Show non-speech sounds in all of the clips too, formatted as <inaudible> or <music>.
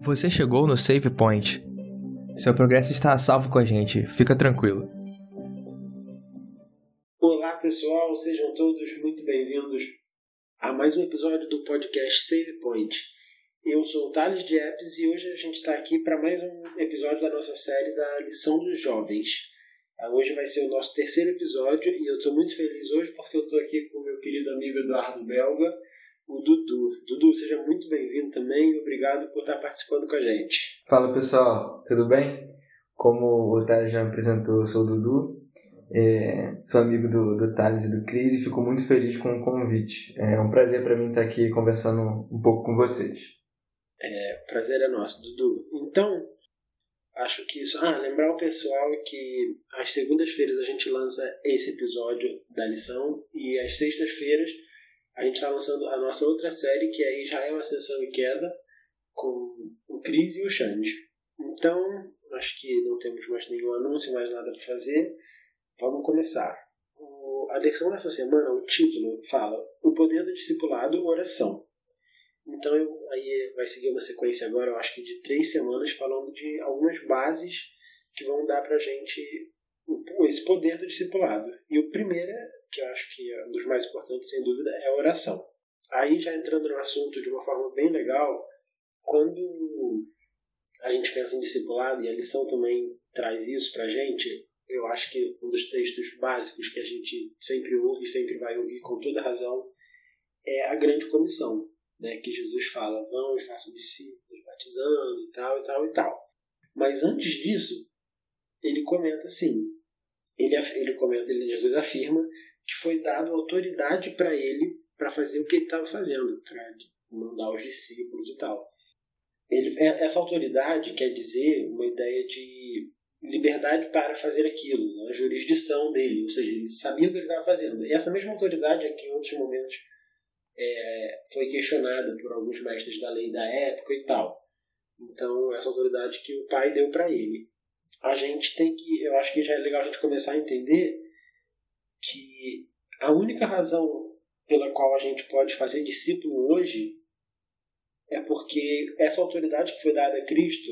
Você chegou no Save Point. Seu progresso está a salvo com a gente, fica tranquilo. Olá pessoal, sejam todos muito bem-vindos a mais um episódio do podcast Save Point. Eu sou o Thales de Epes e hoje a gente está aqui para mais um episódio da nossa série da Lição dos Jovens. Ah, hoje vai ser o nosso terceiro episódio e eu estou muito feliz hoje porque eu estou aqui com o meu querido amigo Eduardo Belga, o Dudu. Dudu, seja muito bem-vindo também e obrigado por estar participando com a gente. Fala pessoal, tudo bem? Como o Thales já me apresentou, eu sou o Dudu, é, sou amigo do, do Thales e do Cris e fico muito feliz com o convite. É um prazer para mim estar aqui conversando um pouco com vocês. É, prazer é nosso, Dudu. Então, acho que isso. Ah, lembrar o pessoal que às segundas-feiras a gente lança esse episódio da lição e às sextas-feiras a gente está lançando a nossa outra série que é Israel, Ascensão e Queda com o Cris e o Xande. Então, acho que não temos mais nenhum anúncio, mais nada para fazer. Vamos começar. A lição dessa semana, o título fala O Poder do Discipulado, Oração. Então eu, aí vai seguir uma sequência agora, eu acho que de três semanas, falando de algumas bases que vão dar pra gente esse poder do discipulado. E o primeiro, que eu acho que é um dos mais importantes, sem dúvida, é a oração. Aí já entrando no assunto de uma forma bem legal, quando a gente pensa em discipulado, e a lição também traz isso pra gente, eu acho que um dos textos básicos que a gente sempre ouve e sempre vai ouvir com toda razão é a grande comissão né, que Jesus fala, vão e façam discípulos, batizando e tal, e tal, e tal. Mas antes disso, ele comenta assim, ele, ele comenta, ele, Jesus afirma que foi dado autoridade para ele para fazer o que ele estava fazendo, para mandar os discípulos e tal. Ele, é, essa autoridade quer dizer uma ideia de liberdade para fazer aquilo, a jurisdição dele, ou seja, ele sabia o que ele estava fazendo. E essa mesma autoridade aqui em outros momentos é, foi questionada por alguns mestres da lei da época e tal. Então, essa autoridade que o pai deu para ele. A gente tem que, eu acho que já é legal a gente começar a entender que a única razão pela qual a gente pode fazer discípulo hoje é porque essa autoridade que foi dada a Cristo,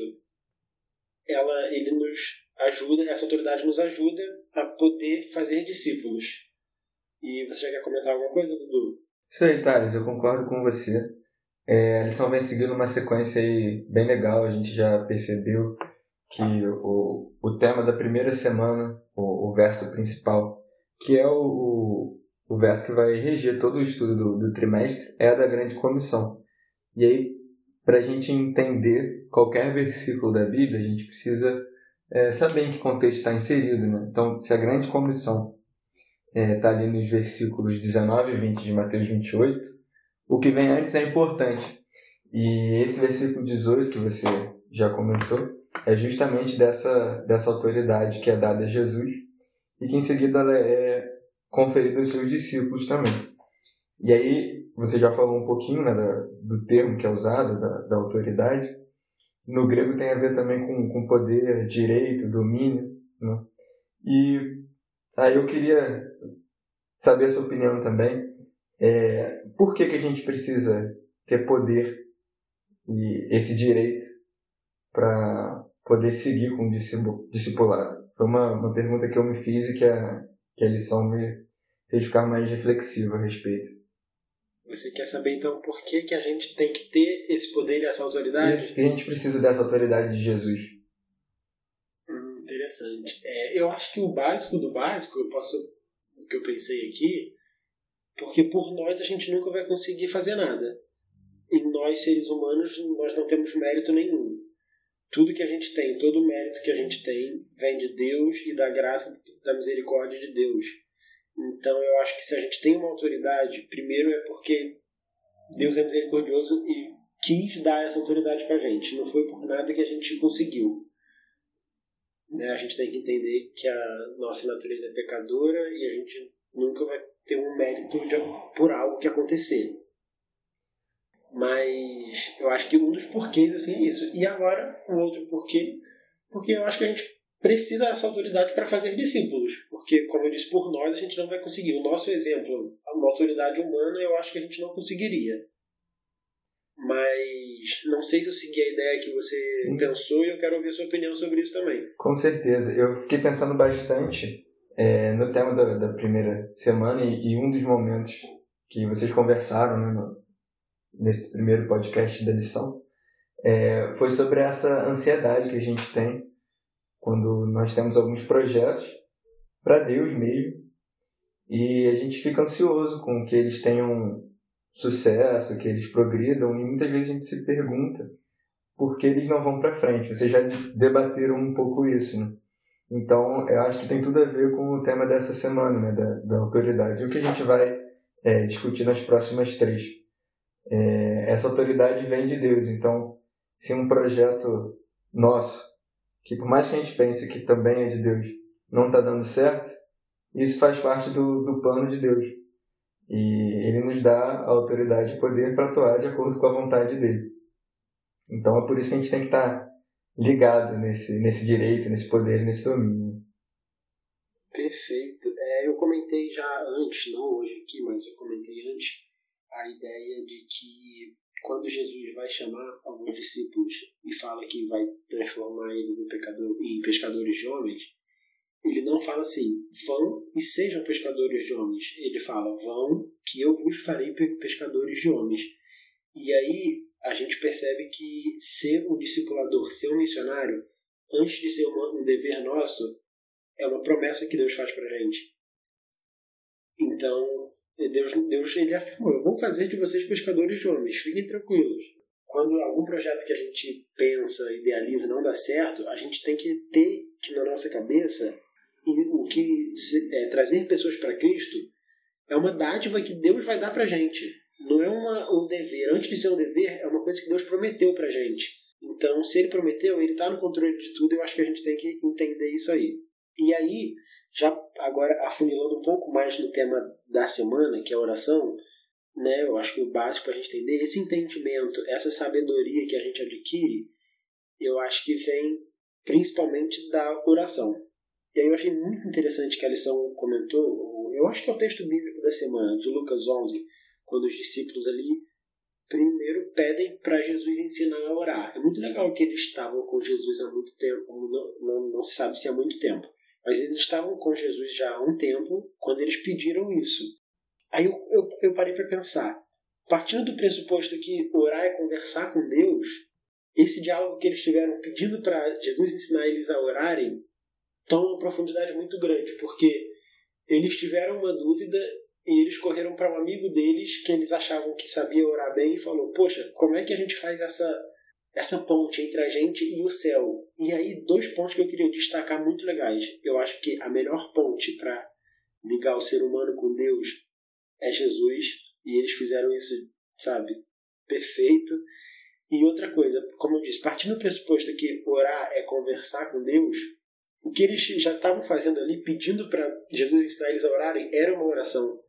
ela, ele nos ajuda, essa autoridade nos ajuda a poder fazer discípulos. E você já quer comentar alguma coisa, Dudu? Isso aí, Thales, eu concordo com você. É, a lição vem seguindo uma sequência aí bem legal, a gente já percebeu que o, o tema da primeira semana, o, o verso principal, que é o, o verso que vai reger todo o estudo do, do trimestre, é a da grande comissão. E aí, para a gente entender qualquer versículo da Bíblia, a gente precisa é, saber em que contexto está inserido. Né? Então, se a grande comissão está é, tá ali nos versículos 19 e 20 de Mateus 28, o que vem antes é importante. E esse versículo 18 que você já comentou é justamente dessa, dessa autoridade que é dada a Jesus e que em seguida ela é conferida aos seus discípulos também. E aí, você já falou um pouquinho né, da, do termo que é usado, da, da autoridade. No grego tem a ver também com, com poder, direito, domínio. Né? E Aí eu queria saber a sua opinião também. É, por que, que a gente precisa ter poder e esse direito para poder seguir com o discipulado? Foi uma, uma pergunta que eu me fiz e que a, que a lição me fez ficar mais reflexivo a respeito. Você quer saber então por que, que a gente tem que ter esse poder e essa autoridade? Que a gente precisa dessa autoridade de Jesus? Interessante. É, eu acho que o básico do básico, eu posso, o que eu pensei aqui, porque por nós a gente nunca vai conseguir fazer nada. E nós, seres humanos, nós não temos mérito nenhum. Tudo que a gente tem, todo o mérito que a gente tem, vem de Deus e da graça, da misericórdia de Deus. Então eu acho que se a gente tem uma autoridade, primeiro é porque Deus é misericordioso e quis dar essa autoridade pra gente. Não foi por nada que a gente conseguiu. Né? A gente tem que entender que a nossa natureza é pecadora e a gente nunca vai ter um mérito de, por algo que acontecer. Mas eu acho que um dos porquês assim, é isso. E agora, um outro porquê, porque eu acho que a gente precisa dessa autoridade para fazer discípulos. porque, como eu disse, por nós a gente não vai conseguir. O nosso exemplo, uma autoridade humana, eu acho que a gente não conseguiria. Mas não sei se eu segui a ideia que você Sim. pensou e eu quero ouvir a sua opinião sobre isso também. Com certeza. Eu fiquei pensando bastante é, no tema da, da primeira semana e, e, um dos momentos que vocês conversaram né, no, nesse primeiro podcast da lição é, foi sobre essa ansiedade que a gente tem quando nós temos alguns projetos para Deus mesmo e a gente fica ansioso com que eles tenham sucesso, que eles progridam e muitas vezes a gente se pergunta por que eles não vão para frente. Vocês já debateram um pouco isso, né? Então, eu acho que tem tudo a ver com o tema dessa semana, né, da, da autoridade. E o que a gente vai é, discutir nas próximas três. É, essa autoridade vem de Deus. Então, se um projeto nosso, que por mais que a gente pense que também é de Deus, não está dando certo, isso faz parte do, do plano de Deus. E ele nos dá a autoridade e poder para atuar de acordo com a vontade dele. Então é por isso que a gente tem que estar ligado nesse, nesse direito, nesse poder, nesse domínio. Perfeito. É, eu comentei já antes, não hoje aqui, mas eu comentei antes a ideia de que quando Jesus vai chamar alguns discípulos e fala que vai transformar eles em, pecador, em pescadores de homens, ele não fala assim, vão e sejam pescadores de homens. Ele fala, vão que eu vos farei pescadores de homens. E aí a gente percebe que ser um discipulador, ser um missionário, antes de ser um dever nosso, é uma promessa que Deus faz pra gente. Então, Deus, Deus ele afirmou: Eu vou fazer de vocês pescadores de homens, fiquem tranquilos. Quando algum projeto que a gente pensa, idealiza, não dá certo, a gente tem que ter que na nossa cabeça o que é, trazer pessoas para Cristo é uma dádiva que Deus vai dar pra gente não é uma, um dever. Antes de ser um dever, é uma coisa que Deus prometeu pra gente. Então, se ele prometeu, ele está no controle de tudo, eu acho que a gente tem que entender isso aí. E aí, já agora afunilando um pouco mais no tema da semana, que é a oração, né, eu acho que o básico para a gente entender, esse entendimento, essa sabedoria que a gente adquire, eu acho que vem principalmente da oração. E aí eu achei muito interessante que a lição comentou, eu acho que é o texto bíblico da semana, de Lucas 11, quando os discípulos ali primeiro pedem para Jesus ensinar a orar. É muito legal que eles estavam com Jesus há muito tempo, não, não, não se sabe se há muito tempo, mas eles estavam com Jesus já há um tempo quando eles pediram isso. Aí eu, eu, eu parei para pensar, partindo do pressuposto que orar é conversar com Deus, esse diálogo que eles tiveram pedindo para Jesus ensinar eles a orarem toma uma profundidade muito grande, porque eles tiveram uma dúvida e eles correram para um amigo deles que eles achavam que sabia orar bem e falou: Poxa, como é que a gente faz essa, essa ponte entre a gente e o céu? E aí, dois pontos que eu queria destacar muito legais. Eu acho que a melhor ponte para ligar o ser humano com Deus é Jesus, e eles fizeram isso, sabe, perfeito. E outra coisa, como eu disse, partindo do pressuposto que orar é conversar com Deus, o que eles já estavam fazendo ali, pedindo para Jesus ensinar eles a orarem, era uma oração.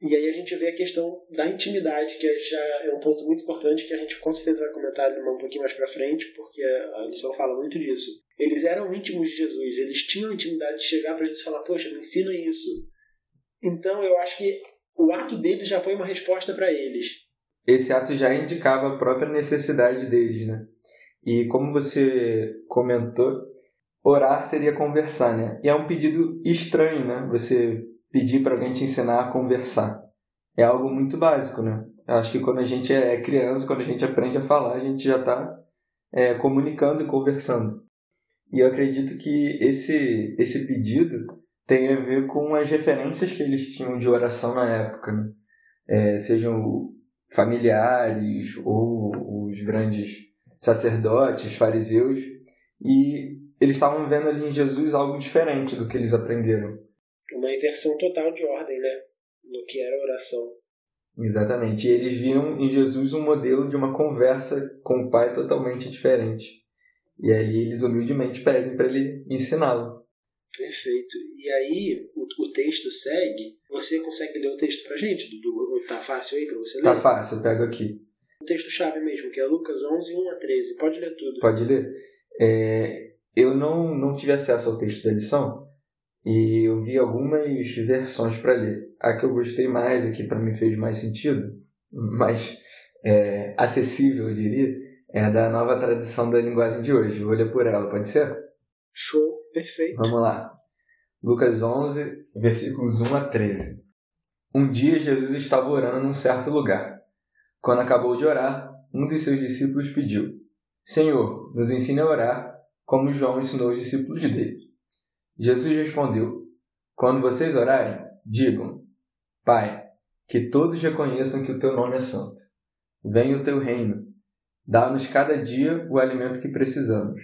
E aí a gente vê a questão da intimidade, que já é um ponto muito importante que a gente com certeza vai comentar um pouquinho mais para frente, porque a lição fala muito disso. Eles eram íntimos de Jesus, eles tinham intimidade de chegar para Jesus e falar: Poxa, me ensina isso. Então eu acho que o ato deles já foi uma resposta para eles. Esse ato já indicava a própria necessidade deles, né? E como você comentou, orar seria conversar, né? E é um pedido estranho, né? Você pedir para alguém te ensinar a conversar. É algo muito básico, né? Eu acho que quando a gente é criança, quando a gente aprende a falar, a gente já está é, comunicando e conversando. E eu acredito que esse, esse pedido tem a ver com as referências que eles tinham de oração na época, né? é, sejam familiares ou os grandes sacerdotes, fariseus, e eles estavam vendo ali em Jesus algo diferente do que eles aprenderam uma inversão total de ordem, né? No que era oração. Exatamente. E eles viram em Jesus um modelo de uma conversa com o Pai totalmente diferente. E aí eles humildemente pedem para ele ensiná-lo. Perfeito. E aí o, o, texto segue. Você consegue ler o texto pra gente, Dudu? Tá fácil aí pra você ler? Tá fácil, eu pego aqui. O texto-chave mesmo, que é Lucas 11, 1 a 13. Pode ler tudo. Pode ler. É, eu não, não tive acesso ao texto da lição, e eu vi algumas versões para ler. A que eu gostei mais, a que para mim fez mais sentido, <laughs> mais é, acessível, eu diria, é a da nova tradução da linguagem de hoje. Vou ler por ela, pode ser? Show, perfeito. Vamos lá. Lucas 11, versículos 1 a 13. Um dia Jesus estava orando num certo lugar. Quando acabou de orar, um dos seus discípulos pediu: Senhor, nos ensine a orar, como João ensinou os discípulos dele. Jesus respondeu: Quando vocês orarem, digam: Pai, que todos reconheçam que o teu nome é santo. Venha o teu reino. Dá-nos cada dia o alimento que precisamos.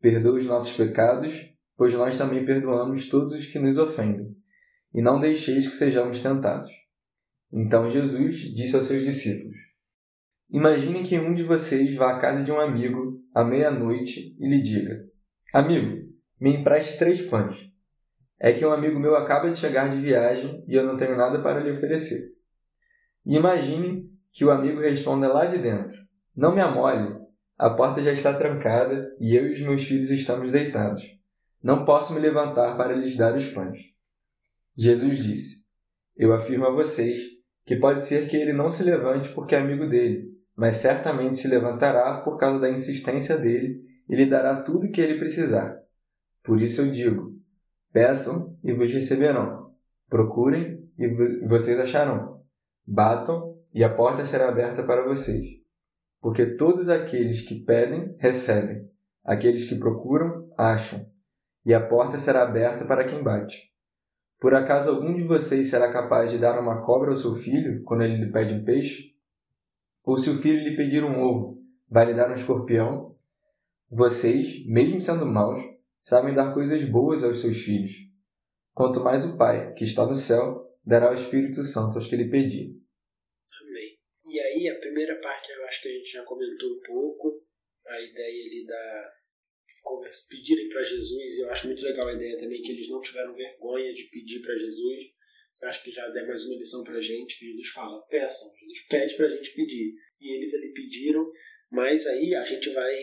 Perdoa os nossos pecados, pois nós também perdoamos todos os que nos ofendem. E não deixeis que sejamos tentados. Então Jesus disse aos seus discípulos: Imagine que um de vocês vá à casa de um amigo à meia-noite e lhe diga: Amigo, me empreste três pães. É que um amigo meu acaba de chegar de viagem e eu não tenho nada para lhe oferecer. E imagine que o amigo responda lá de dentro: Não me amole, a porta já está trancada e eu e os meus filhos estamos deitados. Não posso me levantar para lhes dar os pães. Jesus disse: Eu afirmo a vocês que pode ser que ele não se levante porque é amigo dele, mas certamente se levantará por causa da insistência dele e lhe dará tudo o que ele precisar. Por isso eu digo: peçam e vos receberão. Procurem e vocês acharão. Batam e a porta será aberta para vocês. Porque todos aqueles que pedem, recebem. Aqueles que procuram, acham. E a porta será aberta para quem bate. Por acaso algum de vocês será capaz de dar uma cobra ao seu filho quando ele lhe pede um peixe? Ou se o filho lhe pedir um ovo, vai lhe dar um escorpião? Vocês, mesmo sendo maus, sabem dar coisas boas aos seus filhos. Quanto mais o Pai, que está no céu, dará o Espírito Santo aos que lhe pedirem. Amém. E aí, a primeira parte eu acho que a gente já comentou um pouco, a ideia ali da pedirem para Jesus, e eu acho muito legal a ideia também que eles não tiveram vergonha de pedir para Jesus. Eu acho que já dá mais uma lição para gente, que Jesus fala, peçam, Jesus pede para a gente pedir. E eles ali pediram, mas aí a gente vai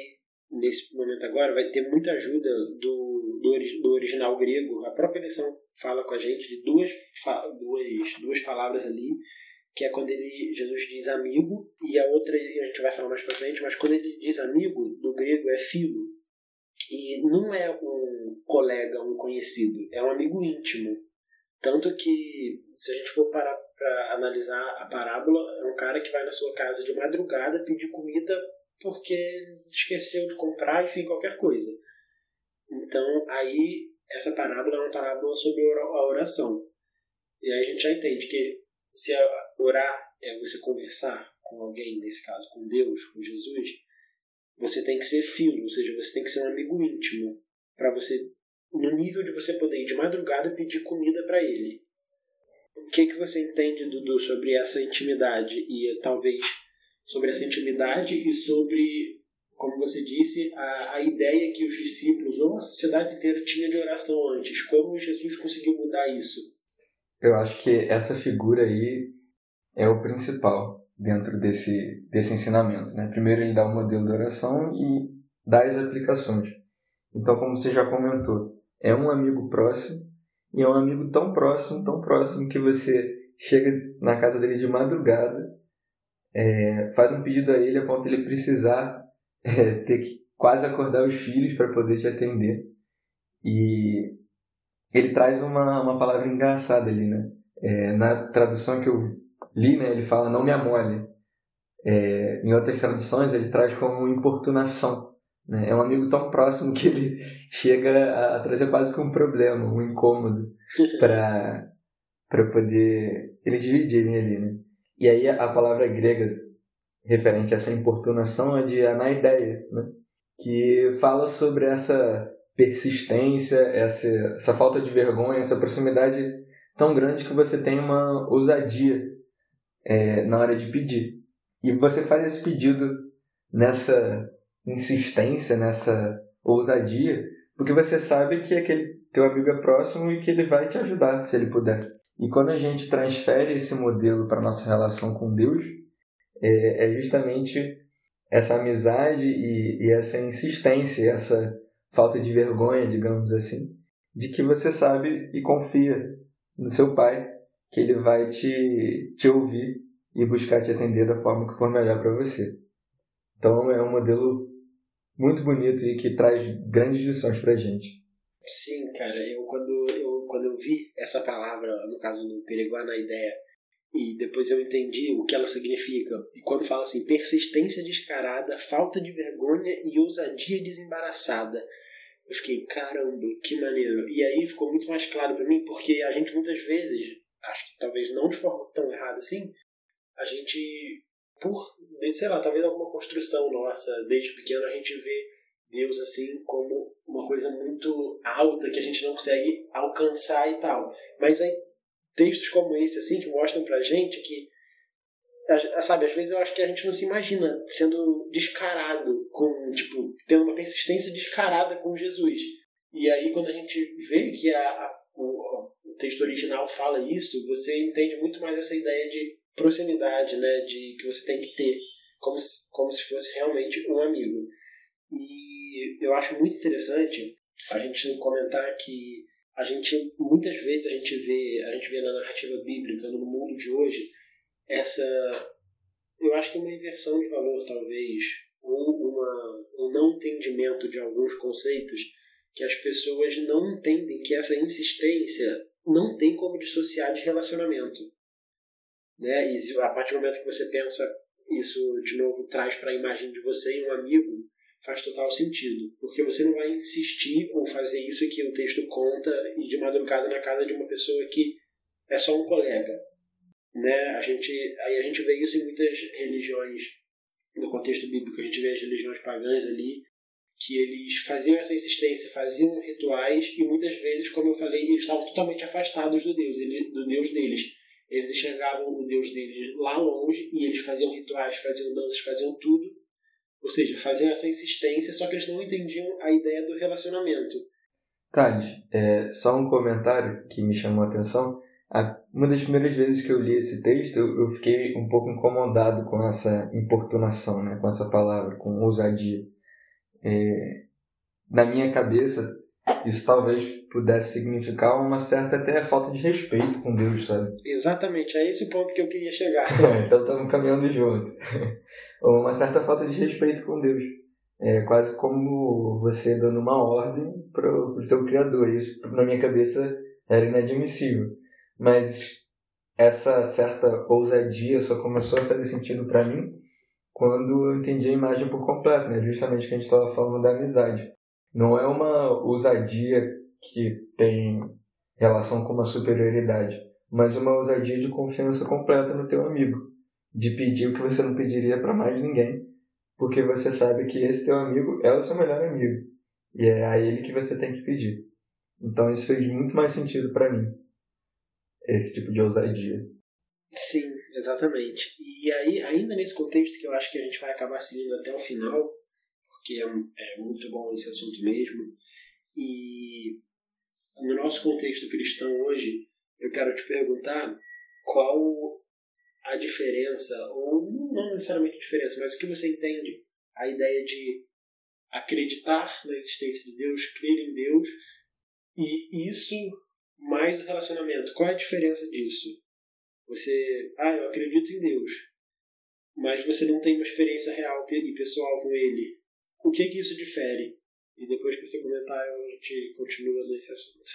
nesse momento agora, vai ter muita ajuda do, do, do, original grego. A própria lição fala com a gente de duas, duas, duas palavras ali, que é quando ele, Jesus diz amigo, e a outra a gente vai falar mais pra frente, mas quando ele diz amigo, no grego é filo. E não é um colega, um conhecido, é um amigo íntimo. Tanto que, se a gente for parar para analisar a parábola, é um cara que vai na sua casa de madrugada pedir comida porque esqueceu de comprar, enfim, qualquer coisa. Então, aí, essa parábola é uma parábola sobre a oração. E aí a gente já entende que se orar é você conversar com alguém, nesse caso com Deus, com Jesus, você tem que ser filho, ou seja, você tem que ser um amigo íntimo, para você, no nível de você poder ir de madrugada pedir comida para ele. O que, que você entende, Dudu, sobre essa intimidade e talvez sobre essa intimidade e sobre, como você disse, a, a ideia que os discípulos ou a sociedade inteira tinha de oração antes. Como Jesus conseguiu mudar isso? Eu acho que essa figura aí é o principal dentro desse, desse ensinamento. Né? Primeiro, ele dá o um modelo de oração e dá as aplicações. Então, como você já comentou, é um amigo próximo e é um amigo tão próximo, tão próximo que você chega na casa dele de madrugada é, faz um pedido a ele a ponto de ele precisar <laughs> é, ter que quase acordar os filhos para poder te atender. E ele traz uma, uma palavra engraçada ali, né? É, na tradução que eu li, né, ele fala não me amole. É, em outras traduções ele traz como importunação. Né? É um amigo tão próximo que ele <laughs> chega a, trazer quase que um problema, um incômodo <laughs> para poder eles dividirem ali, né? E aí a palavra grega referente a essa importunação é de anaideia, né? que fala sobre essa persistência, essa, essa falta de vergonha, essa proximidade tão grande que você tem uma ousadia é, na hora de pedir. E você faz esse pedido nessa insistência, nessa ousadia, porque você sabe que aquele teu amigo é próximo e que ele vai te ajudar se ele puder. E quando a gente transfere esse modelo para nossa relação com Deus, é, é justamente essa amizade e, e, essa insistência, essa falta de vergonha, digamos assim, de que você sabe e confia no seu pai, que ele vai te, te ouvir e buscar te atender da forma que for melhor para você. Então é um modelo muito bonito e que traz grandes lições para gente. Sim, cara, eu quando eu, quando eu vi essa palavra, no caso do Periguá na ideia, e depois eu entendi o que ela significa, e quando fala assim, persistência descarada, falta de vergonha e ousadia desembaraçada, eu fiquei, caramba, que maneiro. E aí ficou muito mais claro para mim, porque a gente muitas vezes, acho que talvez não de forma tão errada assim, a gente, por, sei lá, talvez alguma construção nossa, desde pequeno, a gente vê Deus assim como uma coisa muito alta que a gente não consegue alcançar e tal. Mas aí textos como esse assim que mostram pra gente que sabe, às vezes eu acho que a gente não se imagina sendo descarado com, tipo, tendo uma persistência descarada com Jesus. E aí quando a gente vê que a, a o, o texto original fala isso, você entende muito mais essa ideia de proximidade, né, de que você tem que ter como se, como se fosse realmente um amigo. E eu acho muito interessante a gente comentar que a gente muitas vezes a gente vê a gente vê na narrativa bíblica no mundo de hoje essa eu acho que uma inversão de valor talvez ou uma, um não entendimento de alguns conceitos que as pessoas não entendem que essa insistência não tem como dissociar de relacionamento né e a partir do momento que você pensa isso de novo traz para a imagem de você e um amigo faz total sentido. Porque você não vai insistir ou fazer isso que o texto conta e de madrugada na casa de uma pessoa que é só um colega. Né? A gente, aí a gente vê isso em muitas religiões, no contexto bíblico, a gente vê as religiões pagãs ali, que eles faziam essa insistência, faziam rituais e muitas vezes, como eu falei, eles estavam totalmente afastados do Deus, do Deus deles. Eles enxergavam o Deus deles lá longe e eles faziam rituais, faziam danças, faziam tudo ou seja, faziam essa insistência, só que eles não entendiam a ideia do relacionamento. Thales, é, só um comentário que me chamou a atenção. Uma das primeiras vezes que eu li esse texto, eu fiquei um pouco incomodado com essa importunação, né, com essa palavra, com ousadia. É, na minha cabeça, isso talvez pudesse significar uma certa até falta de respeito com Deus, sabe? Exatamente, é esse o ponto que eu queria chegar. <laughs> então estamos caminhando junto ou <laughs> uma certa falta de respeito com Deus. É quase como você dando uma ordem para o teu Criador. Isso, na minha cabeça, era inadmissível. Mas essa certa ousadia só começou a fazer sentido para mim quando eu entendi a imagem por completo, né? justamente que a gente estava falando da amizade. Não é uma ousadia que tem relação com uma superioridade, mas uma ousadia de confiança completa no teu amigo de pedir o que você não pediria para mais ninguém, porque você sabe que esse teu amigo é o seu melhor amigo e é a ele que você tem que pedir. Então isso fez muito mais sentido para mim, esse tipo de ousadia. Sim, exatamente. E aí, ainda nesse contexto que eu acho que a gente vai acabar seguindo até o final, porque é, é muito bom esse assunto mesmo, e no nosso contexto cristão hoje, eu quero te perguntar qual a diferença, ou não necessariamente a diferença, mas o que você entende a ideia de acreditar na existência de Deus, crer em Deus, e isso mais o relacionamento. Qual é a diferença disso? Você, ah, eu acredito em Deus, mas você não tem uma experiência real e pessoal com Ele. O que que isso difere? E depois que você comentar, a gente continua nesse assunto.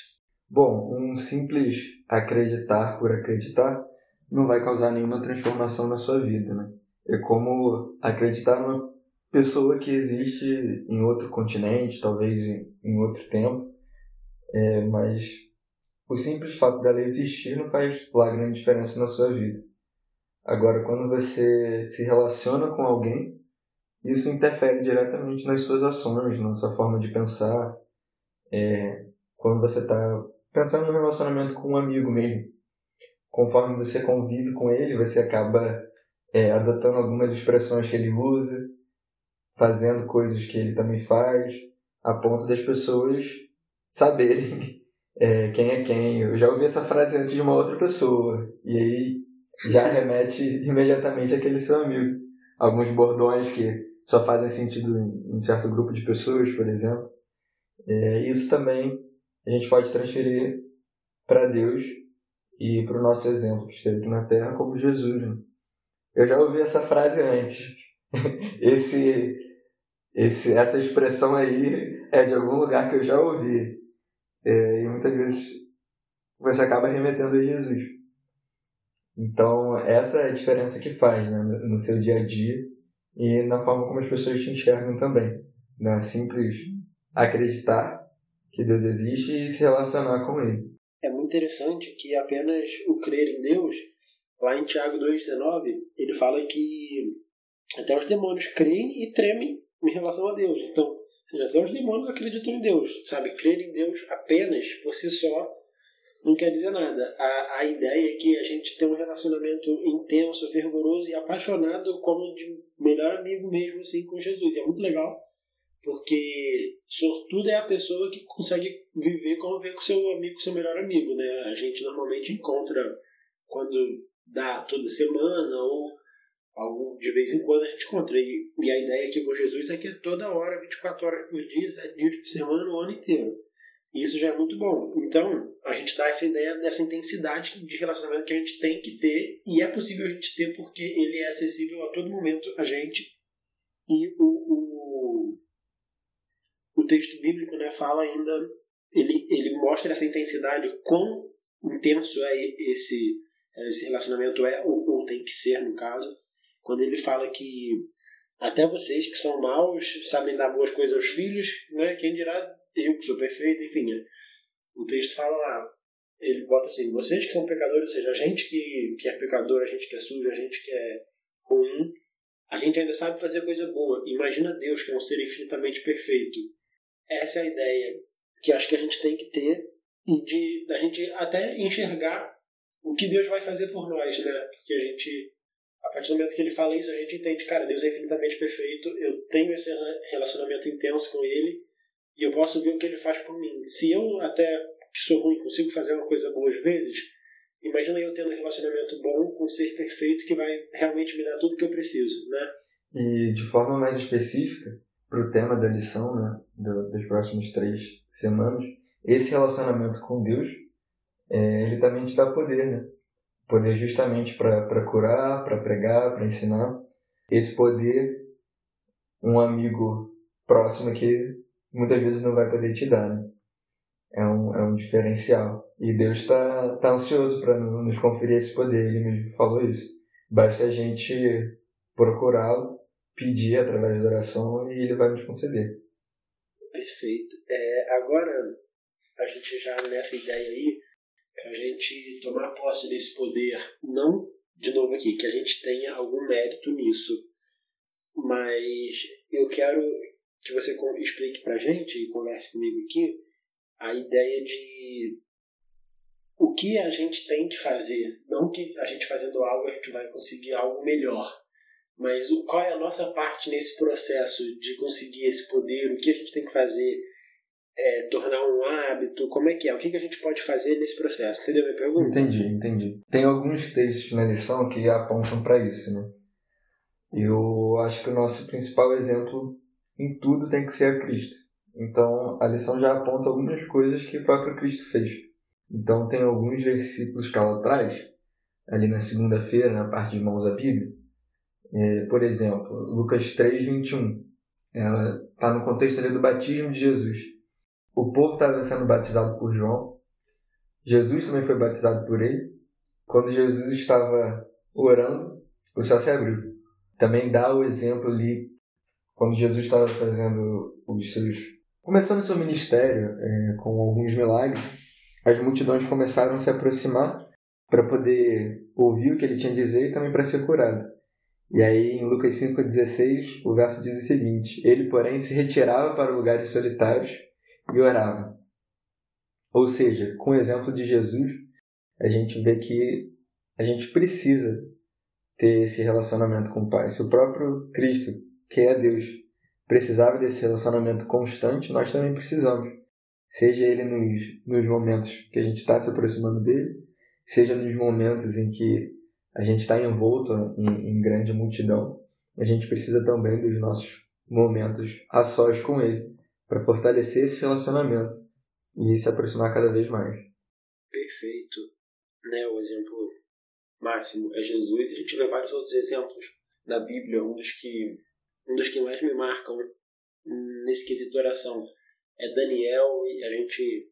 Bom, um simples acreditar por acreditar não vai causar nenhuma transformação na sua vida, né? É como acreditar numa pessoa que existe em outro continente, talvez em outro tempo, é, mas o simples fato dela existir não faz lá grande diferença na sua vida. Agora, quando você se relaciona com alguém, isso interfere diretamente nas suas ações, na sua forma de pensar. É, quando você está pensando no relacionamento com um amigo mesmo, conforme você convive com ele, você acaba é, adotando algumas expressões que ele usa, fazendo coisas que ele também faz, a ponto das pessoas saberem <laughs> é, quem é quem. Eu já ouvi essa frase antes de uma outra pessoa, e aí já remete <laughs> imediatamente àquele seu amigo. Alguns bordões que só fazem sentido em um certo grupo de pessoas, por exemplo. É, isso também a gente pode transferir para Deus e para o nosso exemplo que esteve aqui na Terra como Jesus. Né? Eu já ouvi essa frase antes. <laughs> Esse, esse, essa expressão aí é de algum lugar que eu já ouvi. É, e muitas vezes você acaba remetendo a Jesus. Então, essa é a diferença que faz né, no seu dia a dia e na forma como as pessoas te enxergam também. Não é simples acreditar que Deus existe e se relacionar com Ele. É muito interessante que apenas o crer em Deus, lá em Tiago 2,19, ele fala que até os demônios creem e tremem em relação a Deus. Então, até os demônios acreditam em Deus, sabe? Crer em Deus apenas por si só não quer dizer nada. A, a ideia é que a gente tem um relacionamento intenso, fervoroso e apaixonado como de melhor amigo mesmo assim com Jesus. E é muito legal, porque sortudo é a pessoa que consegue viver como ver com seu amigo, seu melhor amigo, né? A gente normalmente encontra quando dá toda semana ou algum, de vez em quando a gente encontra. E, e a ideia aqui com Jesus é que é toda hora, 24 horas por dia, 7 dias por semana, o ano inteiro. E isso já é muito bom. Então, a gente dá essa ideia dessa intensidade de relacionamento que a gente tem que ter, e é possível a gente ter porque ele é acessível a todo momento a gente. E o, o, o texto bíblico né, fala ainda, ele, ele mostra essa intensidade, quão intenso é esse, esse relacionamento é, ou, ou tem que ser, no caso, quando ele fala que até vocês que são maus sabem dar boas coisas aos filhos, né? Quem dirá eu que sou perfeito, enfim. Né? O texto fala lá, ele bota assim, vocês que são pecadores, ou seja, a gente que, que é pecador, a gente que é sujo, a gente que é ruim, a gente ainda sabe fazer coisa boa. Imagina Deus, que é um ser infinitamente perfeito. Essa é a ideia que acho que a gente tem que ter e de a gente até enxergar o que Deus vai fazer por nós, né? Porque a gente, a partir do momento que ele fala isso, a gente entende, cara, Deus é infinitamente perfeito, eu tenho esse relacionamento intenso com ele e eu posso ver o que ele faz por mim. Se eu até que sou ruim consigo fazer uma coisa boas vezes, imagina eu tendo um relacionamento bom com um ser perfeito que vai realmente me dar tudo que eu preciso, né? E de forma mais específica, para o tema da lição, né, do, das próximas três semanas, esse relacionamento com Deus, é, ele também te dá poder, né? Poder justamente para curar, para pregar, para ensinar. Esse poder, um amigo próximo que muitas vezes não vai poder te dar, né? É um, é um diferencial. E Deus está tá ansioso para nos conferir esse poder, ele mesmo falou isso. Basta a gente procurá-lo, pedir através da oração e ele vai nos conceder. Perfeito. É, agora, a gente já nessa ideia aí, a gente tomar posse desse poder, não, de novo aqui, que a gente tenha algum mérito nisso, mas eu quero que você explique pra gente e converse comigo aqui a ideia de o que a gente tem que fazer. Não que a gente fazendo algo a gente vai conseguir algo melhor, mas qual é a nossa parte nesse processo de conseguir esse poder, o que a gente tem que fazer, é, tornar um hábito, como é que é, o que, que a gente pode fazer nesse processo, entendeu minha pergunta? Entendi, entendi. Tem alguns textos na lição que apontam para isso, né? Eu acho que o nosso principal exemplo em tudo tem que ser a Cristo. Então, a lição já aponta algumas coisas que o próprio Cristo fez. Então, tem alguns versículos que ela traz, ali na segunda-feira, na parte de mãos da Bíblia. É, por exemplo, Lucas 3, 21. Ela está no contexto ali do batismo de Jesus. O povo estava sendo batizado por João. Jesus também foi batizado por ele. Quando Jesus estava orando, o céu se abriu. Também dá o exemplo ali quando Jesus estava fazendo os seus. começando seu ministério é, com alguns milagres, as multidões começaram a se aproximar para poder ouvir o que ele tinha a dizer e também para ser curado. E aí, em Lucas 5,16, o verso diz o seguinte: Ele, porém, se retirava para lugares solitários e orava. Ou seja, com o exemplo de Jesus, a gente vê que a gente precisa ter esse relacionamento com o Pai. Se o próprio Cristo que é Deus, precisava desse relacionamento constante, nós também precisamos. Seja ele nos, nos momentos que a gente está se aproximando dele, seja nos momentos em que a gente está envolto em, em grande multidão, a gente precisa também dos nossos momentos a sós com ele, para fortalecer esse relacionamento e se aproximar cada vez mais. Perfeito. Né, o exemplo máximo é Jesus, e a gente vê vários outros exemplos na Bíblia, um dos que, um dos que mais me marcam nesse quesito de oração é Daniel, e a gente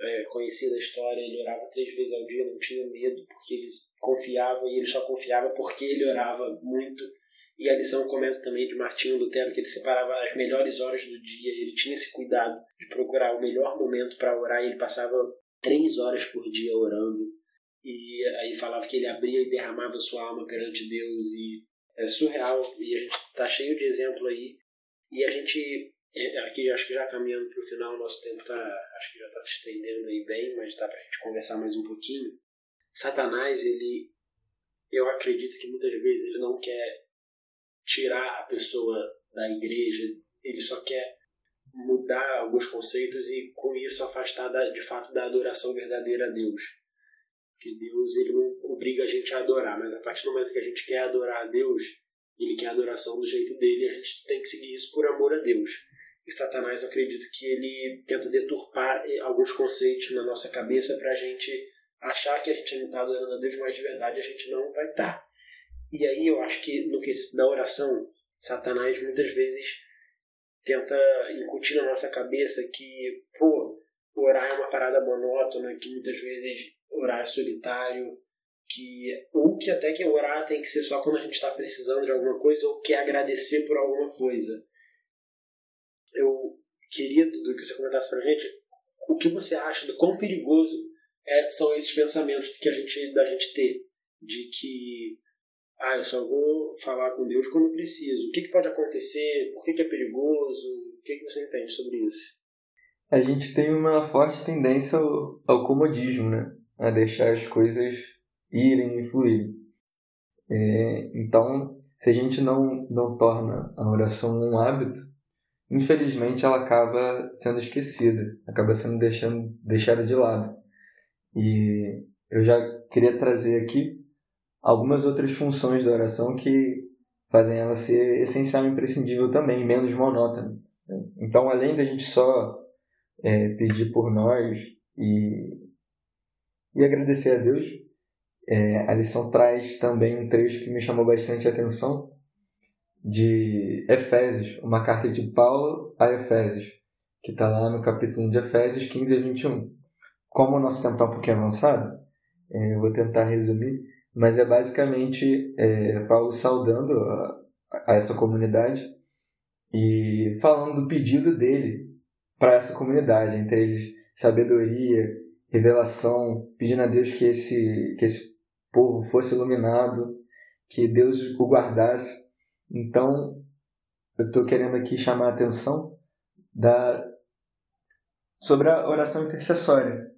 é, conhecia da história, ele orava três vezes ao dia, não tinha medo, porque ele confiava, e ele só confiava porque ele orava muito. E a lição começa também de Martinho Lutero, que ele separava as melhores horas do dia, ele tinha esse cuidado de procurar o melhor momento para orar, e ele passava três horas por dia orando. E aí falava que ele abria e derramava sua alma perante Deus, e é surreal, e a gente tá cheio de exemplo aí. E a gente é, aqui acho que já caminhando para o final, nosso tempo tá, acho que já está se estendendo aí bem, mas dá para a gente conversar mais um pouquinho. Satanás, ele, eu acredito que muitas vezes ele não quer tirar a pessoa da igreja, ele só quer mudar alguns conceitos e com isso afastar da, de fato da adoração verdadeira a Deus. Porque Deus ele não obriga a gente a adorar, mas a partir do momento que a gente quer adorar a Deus, ele quer a adoração do jeito dele, a gente tem que seguir isso por amor a Deus. E Satanás, eu acredito que ele tenta deturpar eh, alguns conceitos na nossa cabeça para a gente achar que a gente não está adorando a Deus, mas de verdade a gente não vai estar. Tá. E aí eu acho que no quesito da oração, Satanás muitas vezes tenta incutir na nossa cabeça que, pô, orar é uma parada monótona, que muitas vezes orar solitário, que ou que até que orar tem que ser só quando a gente está precisando de alguma coisa ou quer agradecer por alguma coisa eu queria do que você comentasse pra gente, o que você acha do quão perigoso é, são esses pensamentos que a gente, da gente ter, de que ah, eu só vou falar com Deus quando preciso. O que, que pode acontecer? Por que, que é perigoso? O que, que você entende sobre isso? A gente tem uma forte tendência ao, ao comodismo, né? A deixar as coisas irem e fluírem. É, então, se a gente não, não torna a oração um hábito, infelizmente ela acaba sendo esquecida, acaba sendo deixando, deixada de lado. E eu já queria trazer aqui algumas outras funções da oração que fazem ela ser essencial e imprescindível também, menos monótona. Então, além da gente só é, pedir por nós e, e agradecer a Deus, é, a lição traz também um trecho que me chamou bastante atenção, de Efésios, uma carta de Paulo a Efésios, que está lá no capítulo 1 de Efésios 15 a 21. Como o nosso tempo está um pouquinho avançado, é, eu vou tentar resumir, mas é basicamente é, Paulo saudando a, a essa comunidade e falando do pedido dele para essa comunidade, entre eles sabedoria, revelação, pedindo a Deus que esse, que esse povo fosse iluminado, que Deus o guardasse então, eu estou querendo aqui chamar a atenção da, sobre a oração intercessória.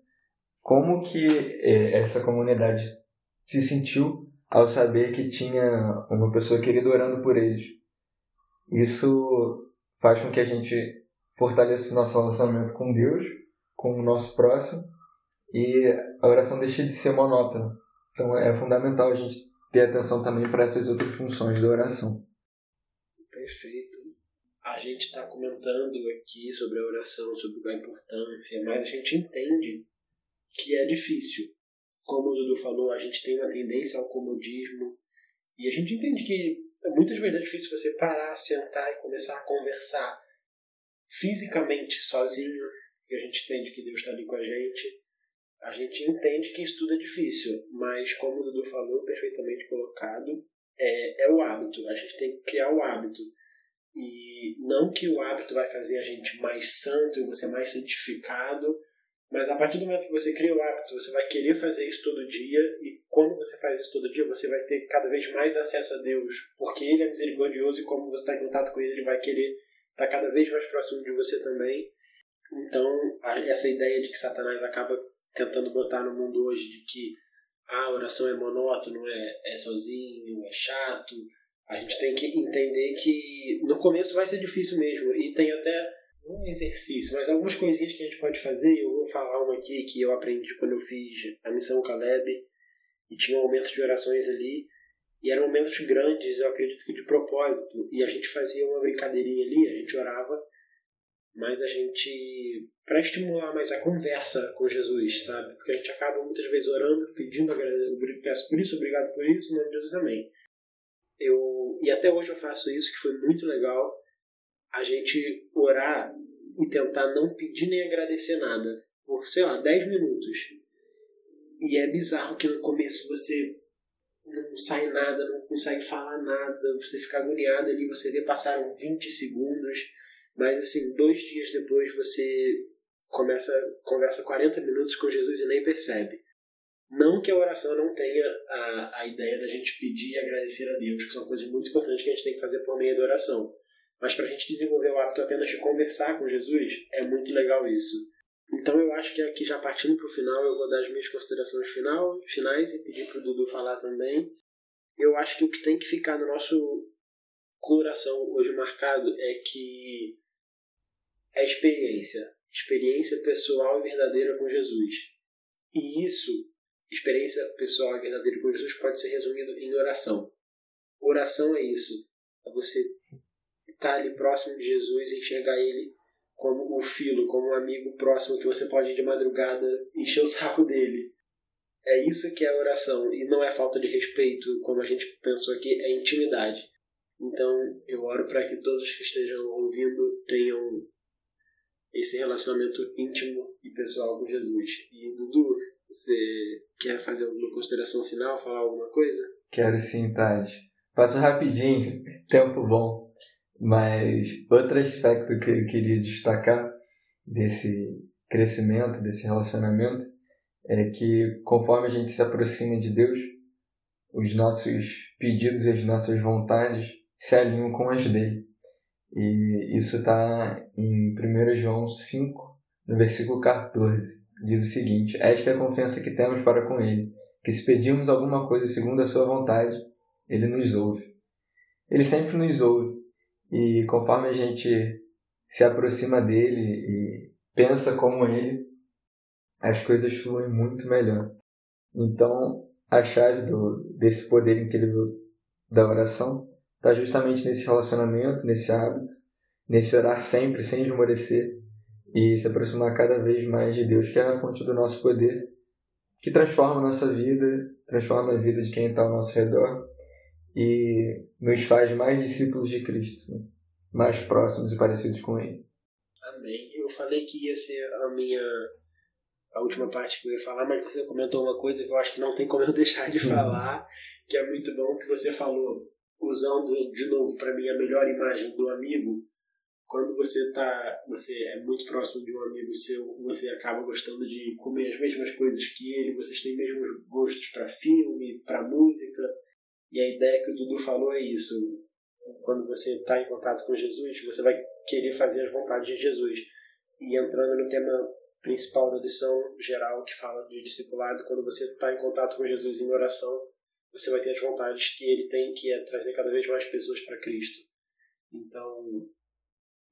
Como que é, essa comunidade se sentiu ao saber que tinha uma pessoa querida orando por eles. Isso faz com que a gente fortaleça o nosso relacionamento com Deus, com o nosso próximo, e a oração deixe de ser monótona. Então é fundamental a gente ter atenção também para essas outras funções da oração. Perfeito. A gente está comentando aqui sobre a oração, sobre a importância, mas a gente entende que é difícil. Como o Dudu falou, a gente tem uma tendência ao comodismo e a gente entende que muitas vezes é difícil você parar, sentar e começar a conversar fisicamente sozinho, e a gente entende que Deus está ali com a gente. A gente entende que isso tudo é difícil, mas como o Dudu falou, perfeitamente colocado, é, é o hábito. A gente tem que criar o hábito. E não que o hábito vai fazer a gente mais santo e você mais santificado, mas a partir do momento que você cria o hábito, você vai querer fazer isso todo dia, e quando você faz isso todo dia, você vai ter cada vez mais acesso a Deus, porque Ele é misericordioso e como você está em contato com Ele, Ele vai querer estar cada vez mais próximo de você também. Então, essa ideia de que Satanás acaba tentando botar no mundo hoje de que a oração é monótono, é, é sozinho, é chato. A gente tem que entender que no começo vai ser difícil mesmo. E tem até um exercício, mas algumas coisinhas que a gente pode fazer. Eu vou falar uma aqui que eu aprendi quando eu fiz a missão Caleb. E tinha momentos de orações ali. E eram momentos grandes, eu acredito que de propósito. E a gente fazia uma brincadeirinha ali, a gente orava. Mas a gente para estimular mais a conversa com Jesus, sabe? Porque a gente acaba muitas vezes orando, pedindo, peço por isso, obrigado por isso, em nome de Jesus, amém. Eu, e até hoje eu faço isso, que foi muito legal, a gente orar e tentar não pedir nem agradecer nada, por, sei lá, 10 minutos. E é bizarro que no começo você não sai nada, não consegue falar nada, você fica agoniado ali, você vê passaram 20 segundos, mas assim, dois dias depois você começa, conversa 40 minutos com Jesus e nem percebe. Não que a oração não tenha a, a ideia da gente pedir e agradecer a Deus, que são coisas muito importantes que a gente tem que fazer por meio da oração. Mas para a gente desenvolver o hábito apenas de conversar com Jesus, é muito legal isso. Então eu acho que aqui já partindo para o final, eu vou dar as minhas considerações final, finais e pedir para o Dudu falar também. Eu acho que o que tem que ficar no nosso coração hoje marcado é que é a experiência experiência pessoal e verdadeira com Jesus. E isso, experiência pessoal e verdadeira com Jesus, pode ser resumido em oração. Oração é isso. É você estar ali próximo de Jesus e enxergar ele como o filho, como um amigo próximo que você pode ir de madrugada <laughs> encher o saco dele. É isso que é oração. E não é falta de respeito, como a gente pensou aqui, é intimidade. Então, eu oro para que todos que estejam ouvindo tenham esse relacionamento íntimo e pessoal com Jesus. E Dudu, você quer fazer alguma consideração final, falar alguma coisa? Quero sim, Tati. Passo rapidinho, <laughs> tempo bom. Mas outro aspecto que eu queria destacar desse crescimento, desse relacionamento, é que conforme a gente se aproxima de Deus, os nossos pedidos e as nossas vontades se alinham com as dele. E isso está em 1 João 5, no versículo 14. Diz o seguinte: Esta é a confiança que temos para com Ele, que se pedirmos alguma coisa segundo a Sua vontade, Ele nos ouve. Ele sempre nos ouve. E conforme a gente se aproxima dele e pensa como ele, as coisas fluem muito melhor. Então, a chave do, desse poder incrível da oração está justamente nesse relacionamento, nesse hábito, nesse orar sempre, sem esmorecer e se aproximar cada vez mais de Deus, que é a fonte do nosso poder, que transforma a nossa vida, transforma a vida de quem está ao nosso redor e nos faz mais discípulos de Cristo, mais próximos e parecidos com Ele. Amém. Eu falei que ia ser a minha a última parte que eu ia falar, mas você comentou uma coisa que eu acho que não tem como eu <laughs> deixar de falar, que é muito bom que você falou usando de novo para mim a melhor imagem do amigo, quando você tá, você é muito próximo de um amigo seu, você acaba gostando de comer as mesmas coisas que ele, vocês têm mesmos gostos para filme, para música. E a ideia que o Dudu falou é isso. Quando você está em contato com Jesus, você vai querer fazer as vontades de Jesus. E entrando no tema principal da lição geral que fala de discipulado, quando você está em contato com Jesus em oração, você vai ter as vontades que ele tem, que é trazer cada vez mais pessoas para Cristo. Então,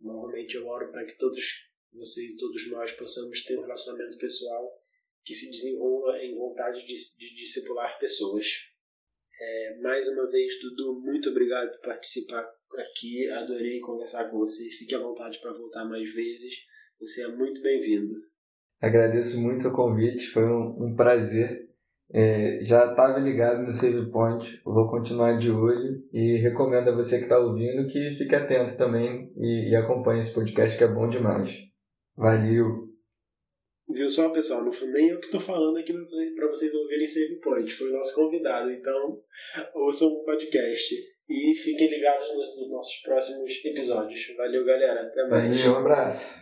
normalmente eu oro para que todos vocês e todos nós possamos ter um relacionamento pessoal que se desenvolva em vontade de, de discipular pessoas. É, mais uma vez, Dudu, muito obrigado por participar aqui. Adorei conversar com você. Fique à vontade para voltar mais vezes. Você é muito bem-vindo. Agradeço muito o convite, foi um, um prazer é, já estava ligado no Save Point, vou continuar de olho e recomendo a você que está ouvindo que fique atento também e, e acompanhe esse podcast que é bom demais. Valeu! Viu só, pessoal? Fundo, nem eu que estou falando aqui para vocês ouvirem Save Point, foi o nosso convidado, então ouçam o podcast e fiquem ligados nos, nos nossos próximos episódios. Valeu, galera, até mais. Valeu, um abraço.